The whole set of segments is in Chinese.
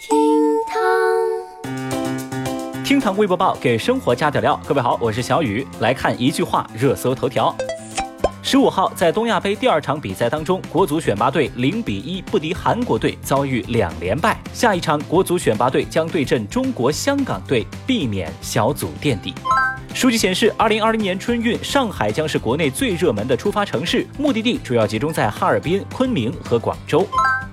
厅堂，厅堂微博报给生活加点料。各位好，我是小雨，来看一句话热搜头条。十五号，在东亚杯第二场比赛当中，国足选拔队零比一不敌韩国队，遭遇两连败。下一场，国足选拔队将对阵中国香港队，避免小组垫底。数据显示，二零二零年春运，上海将是国内最热门的出发城市，目的地主要集中在哈尔滨、昆明和广州。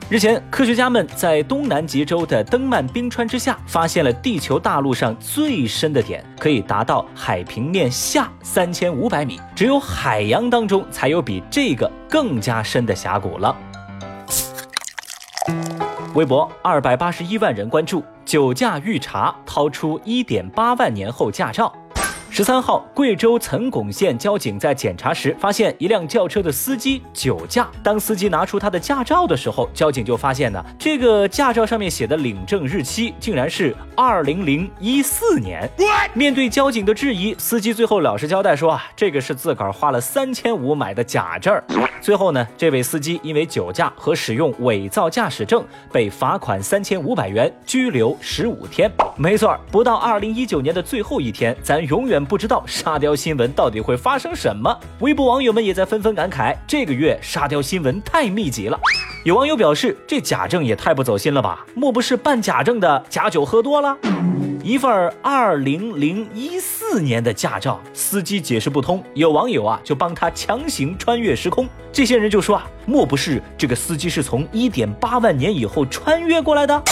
日前，科学家们在东南极洲的登曼冰川之下，发现了地球大陆上最深的点，可以达到海平面下三千五百米。只有海洋当中才有比这个更加深的峡谷了。微博二百八十一万人关注，酒驾遇查，掏出一点八万年后驾照。十三号，贵州岑巩县交警在检查时发现一辆轿车的司机酒驾。当司机拿出他的驾照的时候，交警就发现呢，这个驾照上面写的领证日期竟然是二零零一四年。面对交警的质疑，司机最后老实交代说啊，这个是自个儿花了三千五买的假证。最后呢，这位司机因为酒驾和使用伪造驾驶证被罚款三千五百元，拘留十五天。没错，不到二零一九年的最后一天，咱永远。不知道沙雕新闻到底会发生什么？微博网友们也在纷纷感慨，这个月沙雕新闻太密集了。有网友表示，这假证也太不走心了吧？莫不是办假证的假酒喝多了？一份二零零一四年的驾照，司机解释不通，有网友啊就帮他强行穿越时空。这些人就说啊，莫不是这个司机是从一点八万年以后穿越过来的？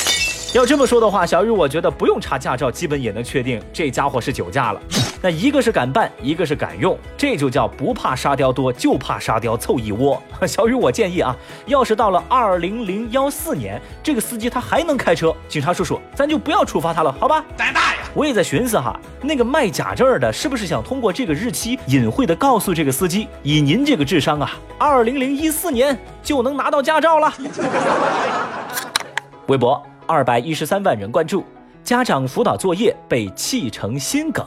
要这么说的话，小雨，我觉得不用查驾照，基本也能确定这家伙是酒驾了。那一个是敢办，一个是敢用，这就叫不怕沙雕多，就怕沙雕凑一窝。小雨，我建议啊，要是到了二零零幺四年，这个司机他还能开车，警察叔叔，咱就不要处罚他了，好吧？胆大呀！我也在寻思哈，那个卖假证的，是不是想通过这个日期隐晦的告诉这个司机，以您这个智商啊，二零零一四年就能拿到驾照了？微博。二百一十三万人关注，家长辅导作业被气成心梗。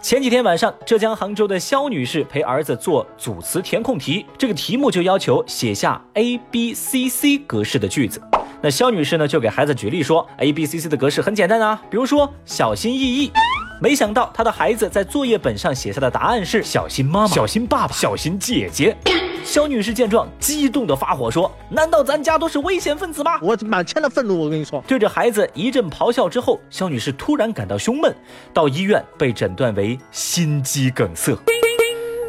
前几天晚上，浙江杭州的肖女士陪儿子做组词填空题，这个题目就要求写下 A B C C 格式的句子。那肖女士呢，就给孩子举例说，A B C C 的格式很简单啊，比如说小心翼翼。没想到她的孩子在作业本上写下的答案是小心妈妈、小心爸爸、小心姐姐。肖女士见状，激动的发火说：“难道咱家都是危险分子吗？”我满腔的愤怒，我跟你说。对着孩子一阵咆哮之后，肖女士突然感到胸闷，到医院被诊断为心肌梗塞。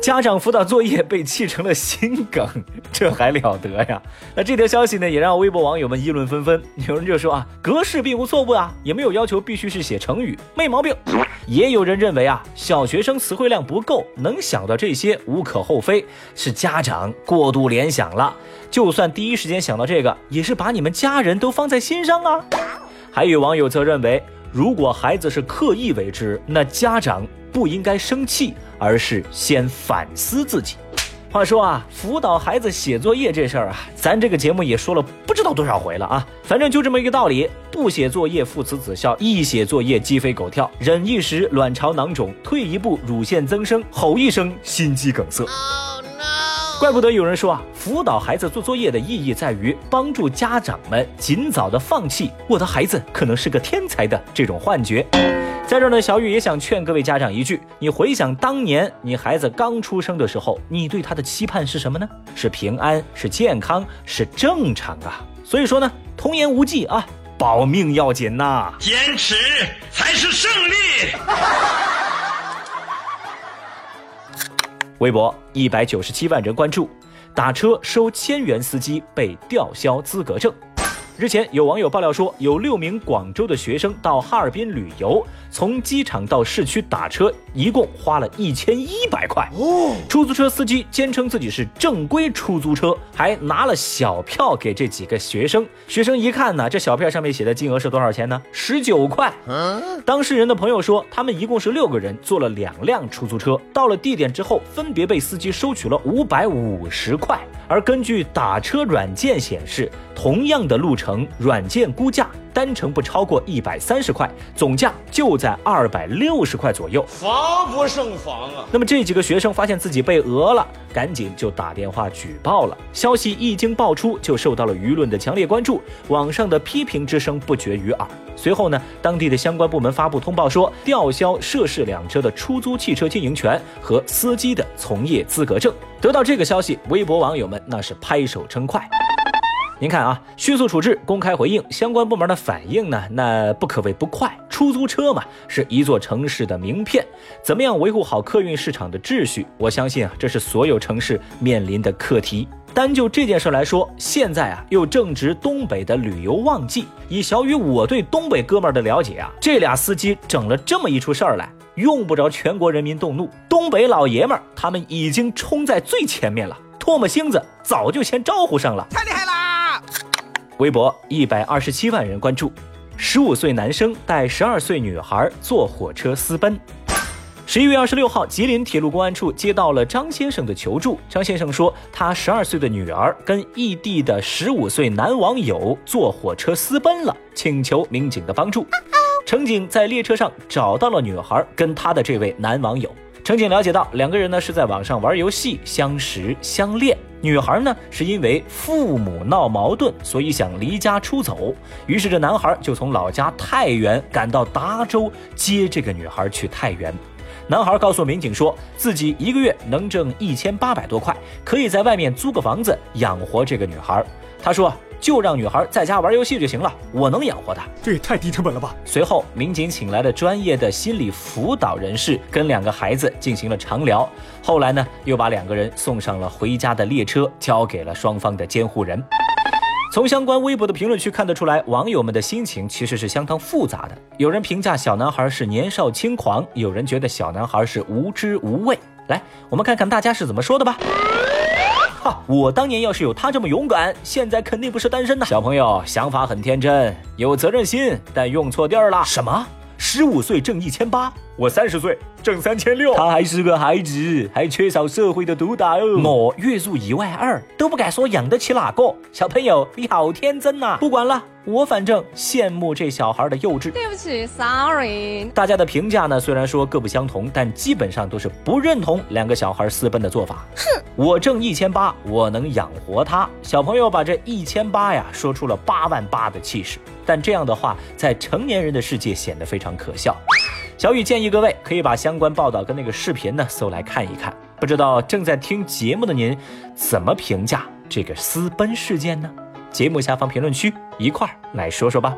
家长辅导作业被气成了心梗，这还了得呀？那这条消息呢，也让微博网友们议论纷纷。有人就说啊，格式并无错误啊，也没有要求必须是写成语，没毛病。也有人认为啊，小学生词汇量不够，能想到这些无可厚非，是家长过度联想了。就算第一时间想到这个，也是把你们家人都放在心上啊。还有网友则认为，如果孩子是刻意为之，那家长。不应该生气，而是先反思自己。话说啊，辅导孩子写作业这事儿啊，咱这个节目也说了不知道多少回了啊。反正就这么一个道理，不写作业父慈子孝，一写作业鸡飞狗跳，忍一时卵巢囊肿，退一步乳腺增生，吼一声心肌梗塞。怪不得有人说啊，辅导孩子做作业的意义在于帮助家长们尽早的放弃我的孩子可能是个天才的这种幻觉。在这儿呢，小雨也想劝各位家长一句：你回想当年你孩子刚出生的时候，你对他的期盼是什么呢？是平安，是健康，是正常啊。所以说呢，童言无忌啊，保命要紧呐，坚持才是胜利。微博一百九十七万人关注，打车收千元司机被吊销资格证。日前，有网友爆料说，有六名广州的学生到哈尔滨旅游，从机场到市区打车，一共花了一千一百块。哦，出租车司机坚称自己是正规出租车，还拿了小票给这几个学生。学生一看呢，这小票上面写的金额是多少钱呢？十九块。当事人的朋友说，他们一共是六个人，坐了两辆出租车，到了地点之后，分别被司机收取了五百五十块。而根据打车软件显示，同样的路程，软件估价。单程不超过一百三十块，总价就在二百六十块左右，防不胜防啊！那么这几个学生发现自己被讹了，赶紧就打电话举报了。消息一经爆出，就受到了舆论的强烈关注，网上的批评之声不绝于耳。随后呢，当地的相关部门发布通报说，吊销涉事两车的出租汽车经营权和司机的从业资格证。得到这个消息，微博网友们那是拍手称快。您看啊，迅速处置，公开回应，相关部门的反应呢，那不可谓不快。出租车嘛，是一座城市的名片，怎么样维护好客运市场的秩序？我相信啊，这是所有城市面临的课题。单就这件事来说，现在啊，又正值东北的旅游旺季。以小雨我对东北哥们儿的了解啊，这俩司机整了这么一出事儿来，用不着全国人民动怒，东北老爷们儿他们已经冲在最前面了，唾沫星子早就先招呼上了，微博一百二十七万人关注，十五岁男生带十二岁女孩坐火车私奔。十一月二十六号，吉林铁路公安处接到了张先生的求助。张先生说，他十二岁的女儿跟异地的十五岁男网友坐火车私奔了，请求民警的帮助。乘警在列车上找到了女孩跟她的这位男网友。乘警了解到，两个人呢是在网上玩游戏相识相恋。女孩呢，是因为父母闹矛盾，所以想离家出走。于是这男孩就从老家太原赶到达州接这个女孩去太原。男孩告诉民警说，自己一个月能挣一千八百多块，可以在外面租个房子养活这个女孩。他说。就让女孩在家玩游戏就行了，我能养活她。这也太低成本了吧！随后，民警请来了专业的心理辅导人士，跟两个孩子进行了长聊。后来呢，又把两个人送上了回家的列车，交给了双方的监护人。从相关微博的评论区看得出来，网友们的心情其实是相当复杂的。有人评价小男孩是年少轻狂，有人觉得小男孩是无知无畏。来，我们看看大家是怎么说的吧。哈，我当年要是有他这么勇敢，现在肯定不是单身呐。小朋友想法很天真，有责任心，但用错地儿了。什么？十五岁挣一千八？我三十岁挣三千六，他还是个孩子，还缺少社会的毒打哦。我月入一万二都不敢说养得起哪个小朋友，你好天真呐！不管了，我反正羡慕这小孩的幼稚。对不起，sorry。大家的评价呢，虽然说各不相同，但基本上都是不认同两个小孩私奔的做法。哼，我挣一千八，我能养活他。小朋友把这一千八呀说出了八万八的气势，但这样的话在成年人的世界显得非常可笑。小雨建议各位可以把相关报道跟那个视频呢搜来看一看，不知道正在听节目的您怎么评价这个私奔事件呢？节目下方评论区一块儿来说说吧。